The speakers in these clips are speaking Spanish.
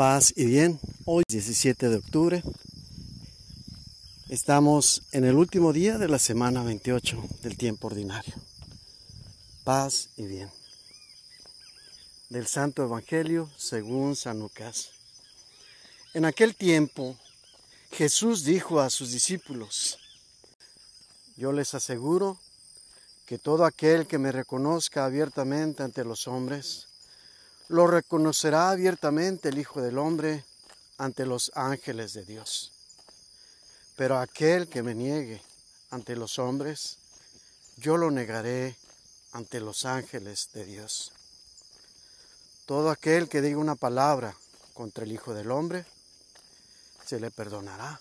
Paz y bien, hoy 17 de octubre estamos en el último día de la semana 28 del tiempo ordinario. Paz y bien. Del Santo Evangelio según San Lucas. En aquel tiempo Jesús dijo a sus discípulos, yo les aseguro que todo aquel que me reconozca abiertamente ante los hombres, lo reconocerá abiertamente el Hijo del Hombre ante los ángeles de Dios. Pero aquel que me niegue ante los hombres, yo lo negaré ante los ángeles de Dios. Todo aquel que diga una palabra contra el Hijo del Hombre, se le perdonará.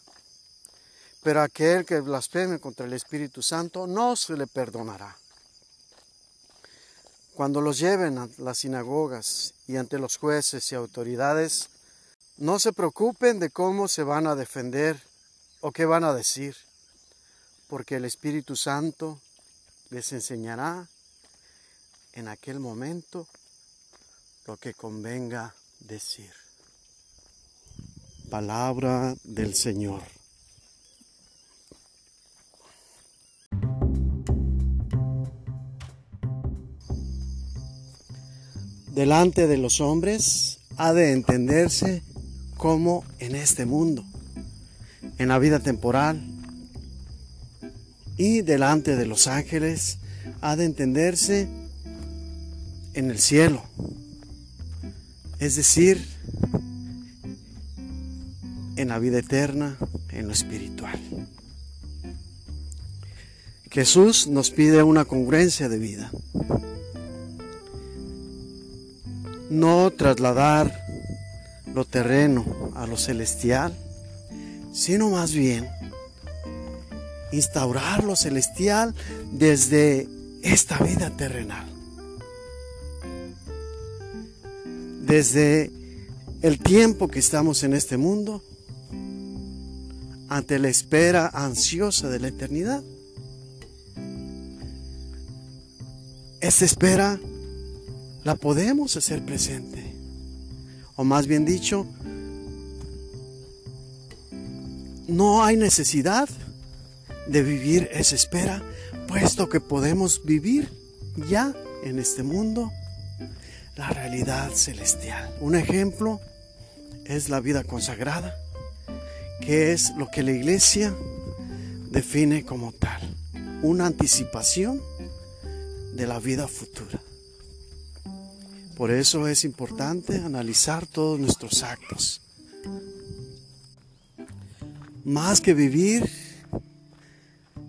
Pero aquel que blasfeme contra el Espíritu Santo, no se le perdonará. Cuando los lleven a las sinagogas y ante los jueces y autoridades, no se preocupen de cómo se van a defender o qué van a decir, porque el Espíritu Santo les enseñará en aquel momento lo que convenga decir. Palabra del Señor. Delante de los hombres ha de entenderse como en este mundo, en la vida temporal, y delante de los ángeles ha de entenderse en el cielo, es decir, en la vida eterna, en lo espiritual. Jesús nos pide una congruencia de vida no trasladar lo terreno a lo celestial, sino más bien instaurar lo celestial desde esta vida terrenal. Desde el tiempo que estamos en este mundo, ante la espera ansiosa de la eternidad. Esta espera la podemos hacer presente. O más bien dicho, no hay necesidad de vivir esa espera, puesto que podemos vivir ya en este mundo la realidad celestial. Un ejemplo es la vida consagrada, que es lo que la iglesia define como tal, una anticipación de la vida futura. Por eso es importante analizar todos nuestros actos. Más que vivir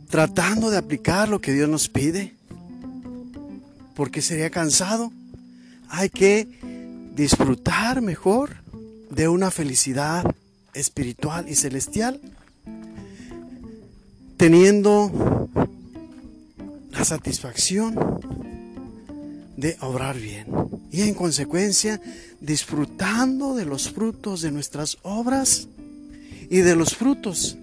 tratando de aplicar lo que Dios nos pide, porque sería cansado, hay que disfrutar mejor de una felicidad espiritual y celestial, teniendo la satisfacción de obrar bien y en consecuencia disfrutando de los frutos de nuestras obras y de los frutos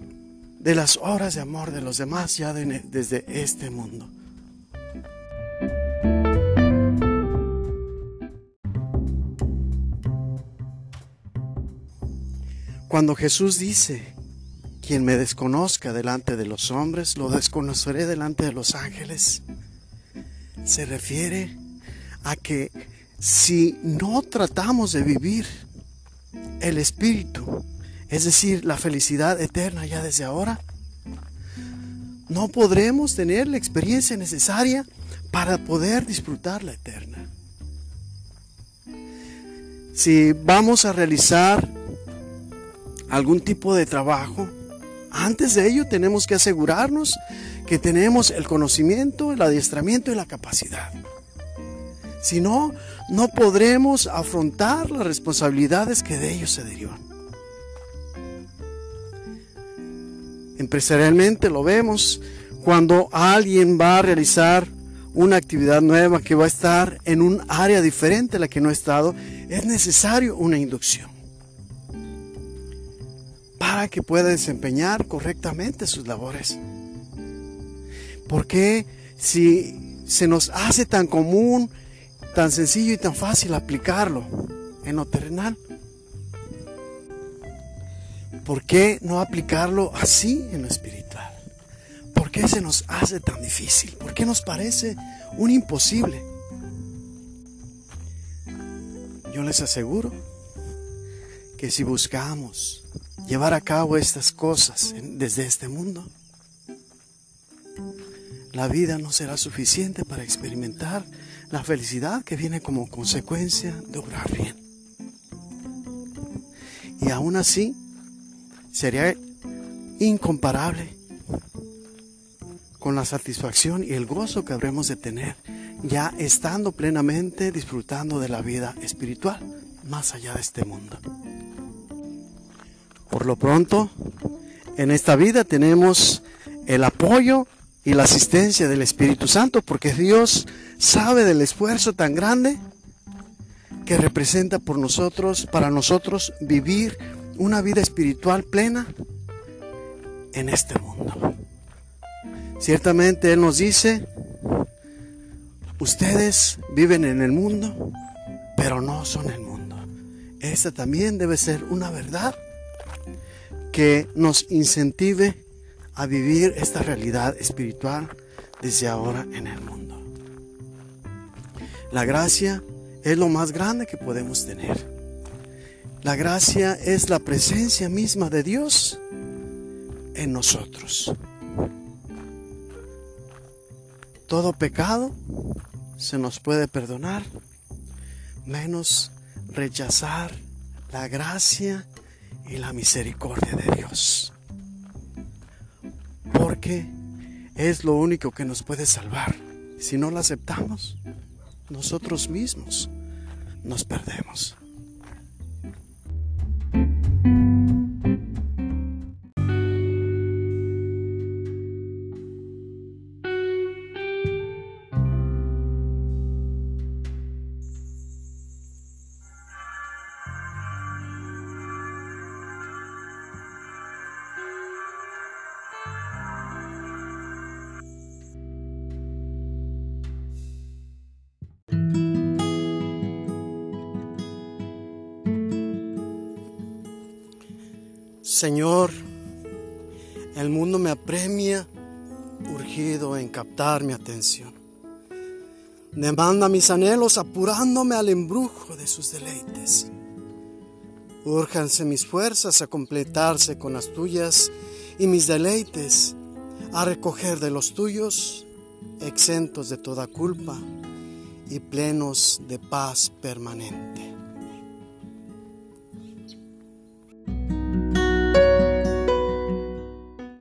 de las obras de amor de los demás ya desde este mundo. Cuando Jesús dice, quien me desconozca delante de los hombres, lo desconoceré delante de los ángeles, se refiere a que si no tratamos de vivir el espíritu, es decir, la felicidad eterna ya desde ahora, no podremos tener la experiencia necesaria para poder disfrutar la eterna. Si vamos a realizar algún tipo de trabajo, antes de ello tenemos que asegurarnos que tenemos el conocimiento, el adiestramiento y la capacidad. Si no, no podremos afrontar las responsabilidades que de ellos se derivan. Empresarialmente lo vemos cuando alguien va a realizar una actividad nueva que va a estar en un área diferente a la que no ha estado, es necesario una inducción para que pueda desempeñar correctamente sus labores. Porque si se nos hace tan común tan sencillo y tan fácil aplicarlo en lo terrenal. ¿por qué no aplicarlo así en lo espiritual? ¿Por qué se nos hace tan difícil? ¿Por qué nos parece un imposible? Yo les aseguro que si buscamos llevar a cabo estas cosas desde este mundo, la vida no será suficiente para experimentar la felicidad que viene como consecuencia de obrar bien. Y aún así, sería incomparable con la satisfacción y el gozo que habremos de tener ya estando plenamente disfrutando de la vida espiritual más allá de este mundo. Por lo pronto, en esta vida tenemos el apoyo y la asistencia del Espíritu Santo, porque Dios sabe del esfuerzo tan grande que representa por nosotros, para nosotros vivir una vida espiritual plena en este mundo. Ciertamente Él nos dice, ustedes viven en el mundo, pero no son el mundo. Esta también debe ser una verdad que nos incentive a vivir esta realidad espiritual desde ahora en el mundo. La gracia es lo más grande que podemos tener. La gracia es la presencia misma de Dios en nosotros. Todo pecado se nos puede perdonar, menos rechazar la gracia y la misericordia de Dios porque es lo único que nos puede salvar. Si no lo aceptamos, nosotros mismos nos perdemos. Señor, el mundo me apremia, urgido en captar mi atención. Demanda mis anhelos apurándome al embrujo de sus deleites. Úrjanse mis fuerzas a completarse con las tuyas y mis deleites a recoger de los tuyos, exentos de toda culpa y plenos de paz permanente.